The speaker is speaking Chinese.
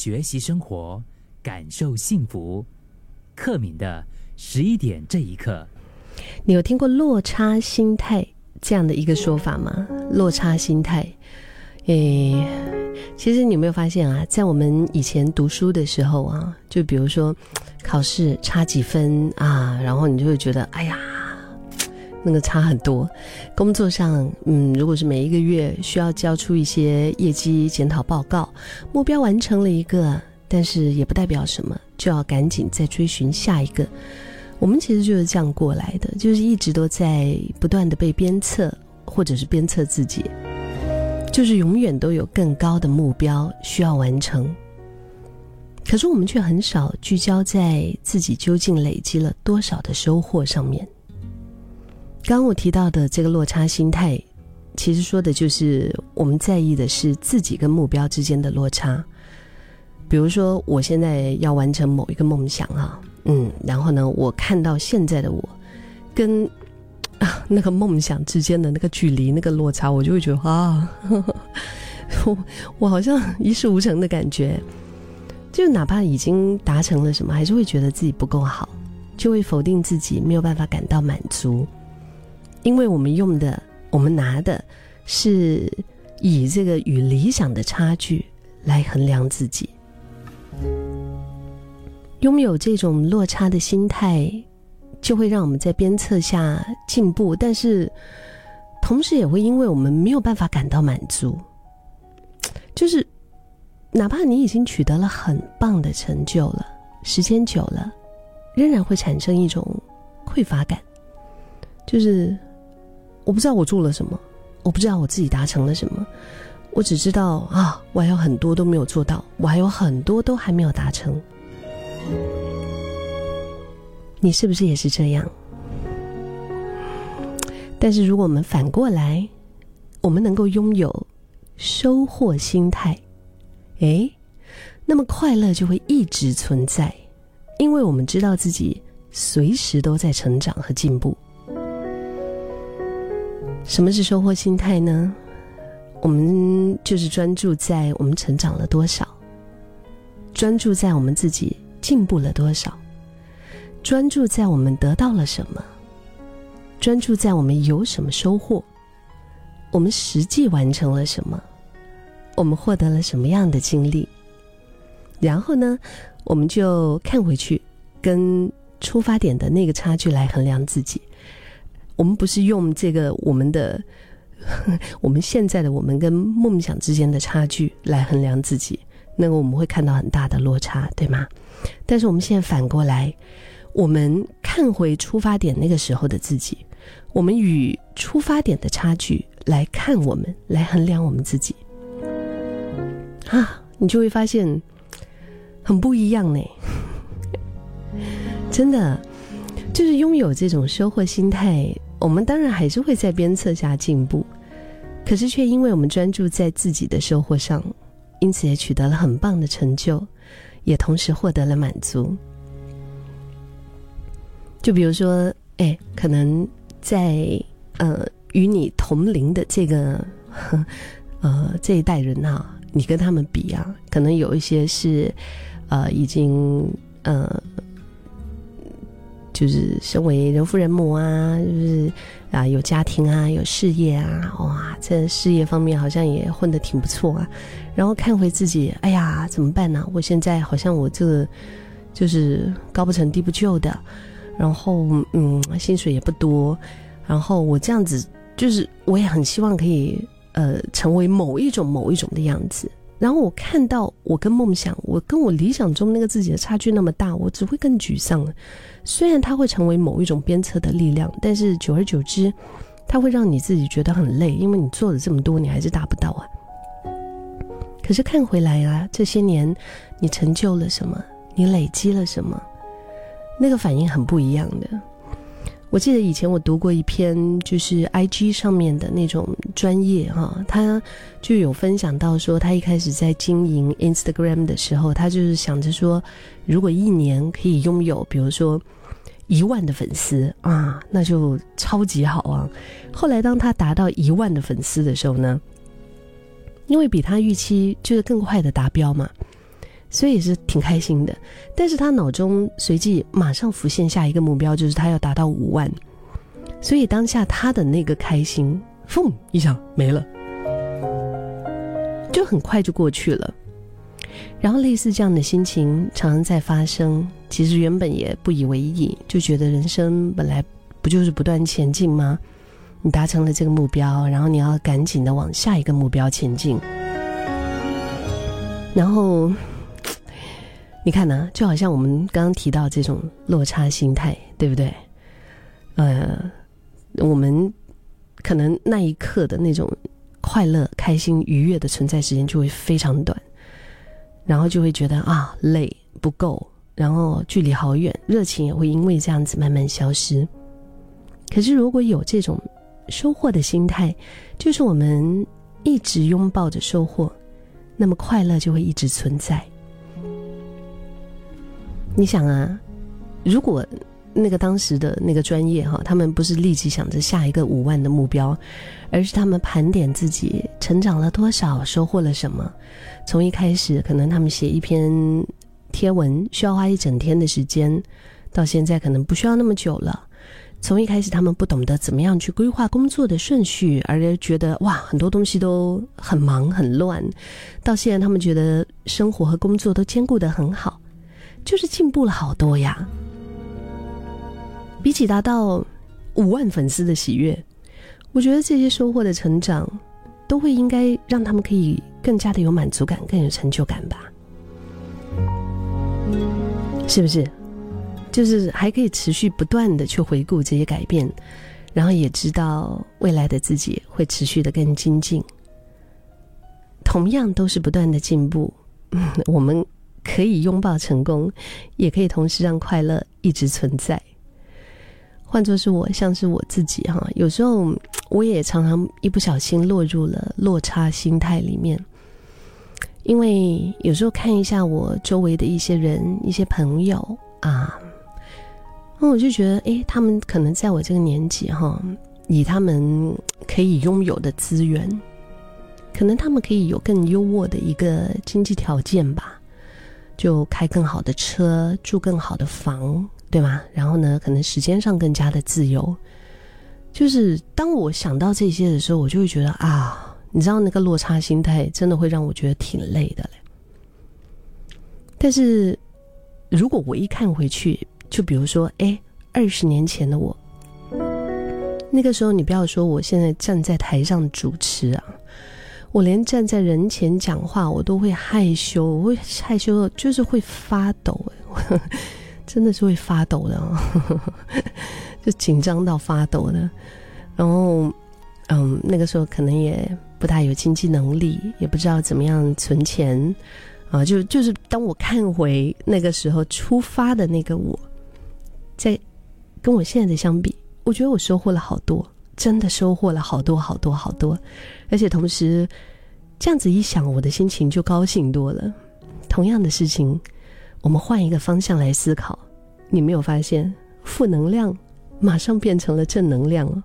学习生活，感受幸福。克敏的十一点这一刻，你有听过落差心态这样的一个说法吗？落差心态，诶，其实你有没有发现啊，在我们以前读书的时候啊，就比如说考试差几分啊，然后你就会觉得，哎呀。那个差很多，工作上，嗯，如果是每一个月需要交出一些业绩检讨报告，目标完成了一个，但是也不代表什么，就要赶紧再追寻下一个。我们其实就是这样过来的，就是一直都在不断的被鞭策，或者是鞭策自己，就是永远都有更高的目标需要完成。可是我们却很少聚焦在自己究竟累积了多少的收获上面。刚我提到的这个落差心态，其实说的就是我们在意的是自己跟目标之间的落差。比如说，我现在要完成某一个梦想啊，嗯，然后呢，我看到现在的我跟啊 那个梦想之间的那个距离、那个落差，我就会觉得啊，我 我好像一事无成的感觉。就哪怕已经达成了什么，还是会觉得自己不够好，就会否定自己，没有办法感到满足。因为我们用的，我们拿的，是以这个与理想的差距来衡量自己。拥有这种落差的心态，就会让我们在鞭策下进步，但是同时也会因为我们没有办法感到满足。就是哪怕你已经取得了很棒的成就了，时间久了，仍然会产生一种匮乏感，就是。我不知道我做了什么，我不知道我自己达成了什么，我只知道啊，我还有很多都没有做到，我还有很多都还没有达成。你是不是也是这样？但是如果我们反过来，我们能够拥有收获心态，诶，那么快乐就会一直存在，因为我们知道自己随时都在成长和进步。什么是收获心态呢？我们就是专注在我们成长了多少，专注在我们自己进步了多少，专注在我们得到了什么，专注在我们有什么收获，我们实际完成了什么，我们获得了什么样的经历，然后呢，我们就看回去，跟出发点的那个差距来衡量自己。我们不是用这个我们的 我们现在的我们跟梦想之间的差距来衡量自己，那个我们会看到很大的落差，对吗？但是我们现在反过来，我们看回出发点那个时候的自己，我们与出发点的差距来看我们，来衡量我们自己，啊，你就会发现很不一样呢，真的，就是拥有这种收获心态。我们当然还是会在鞭策下进步，可是却因为我们专注在自己的收获上，因此也取得了很棒的成就，也同时获得了满足。就比如说，哎，可能在呃与你同龄的这个 呃这一代人啊，你跟他们比啊，可能有一些是呃已经呃。就是身为人父人母啊，就是啊有家庭啊，有事业啊，哇，在事业方面好像也混得挺不错啊。然后看回自己，哎呀，怎么办呢？我现在好像我这个就是高不成低不就的，然后嗯，薪水也不多，然后我这样子，就是我也很希望可以呃成为某一种某一种的样子。然后我看到我跟梦想，我跟我理想中那个自己的差距那么大，我只会更沮丧。虽然它会成为某一种鞭策的力量，但是久而久之，它会让你自己觉得很累，因为你做了这么多，你还是达不到啊。可是看回来啊，这些年你成就了什么？你累积了什么？那个反应很不一样的。我记得以前我读过一篇，就是 I G 上面的那种专业哈，他就有分享到说，他一开始在经营 Instagram 的时候，他就是想着说，如果一年可以拥有，比如说一万的粉丝啊，那就超级好啊。后来当他达到一万的粉丝的时候呢，因为比他预期就是更快的达标嘛，所以也是挺开心的。但是他脑中随即马上浮现下一个目标，就是他要达到五万，所以当下他的那个开心，砰一下没了，就很快就过去了。然后类似这样的心情常常在发生，其实原本也不以为意，就觉得人生本来不就是不断前进吗？你达成了这个目标，然后你要赶紧的往下一个目标前进。然后你看呢，就好像我们刚刚提到这种落差心态，对不对？呃，我们可能那一刻的那种快乐、开心、愉悦的存在时间就会非常短。然后就会觉得啊累不够，然后距离好远，热情也会因为这样子慢慢消失。可是如果有这种收获的心态，就是我们一直拥抱着收获，那么快乐就会一直存在。你想啊，如果。那个当时的那个专业哈，他们不是立即想着下一个五万的目标，而是他们盘点自己成长了多少，收获了什么。从一开始，可能他们写一篇贴文需要花一整天的时间，到现在可能不需要那么久了。从一开始，他们不懂得怎么样去规划工作的顺序，而觉得哇，很多东西都很忙很乱，到现在他们觉得生活和工作都兼顾得很好，就是进步了好多呀。比起达到五万粉丝的喜悦，我觉得这些收获的成长，都会应该让他们可以更加的有满足感，更有成就感吧？是不是？就是还可以持续不断的去回顾这些改变，然后也知道未来的自己会持续的更精进。同样都是不断的进步，我们可以拥抱成功，也可以同时让快乐一直存在。换作是我，像是我自己哈，有时候我也常常一不小心落入了落差心态里面。因为有时候看一下我周围的一些人、一些朋友啊，那我就觉得，哎，他们可能在我这个年纪哈，以他们可以拥有的资源，可能他们可以有更优渥的一个经济条件吧，就开更好的车，住更好的房。对吗？然后呢？可能时间上更加的自由。就是当我想到这些的时候，我就会觉得啊，你知道那个落差心态真的会让我觉得挺累的嘞。但是如果我一看回去，就比如说，哎，二十年前的我，那个时候你不要说我现在站在台上主持啊，我连站在人前讲话我都会害羞，我会害羞的，就是会发抖。真的是会发抖的，就紧张到发抖的。然后，嗯，那个时候可能也不大有经济能力，也不知道怎么样存钱啊。就就是当我看回那个时候出发的那个我，在跟我现在的相比，我觉得我收获了好多，真的收获了好多好多好多。而且同时，这样子一想，我的心情就高兴多了。同样的事情。我们换一个方向来思考，你没有发现负能量马上变成了正能量了？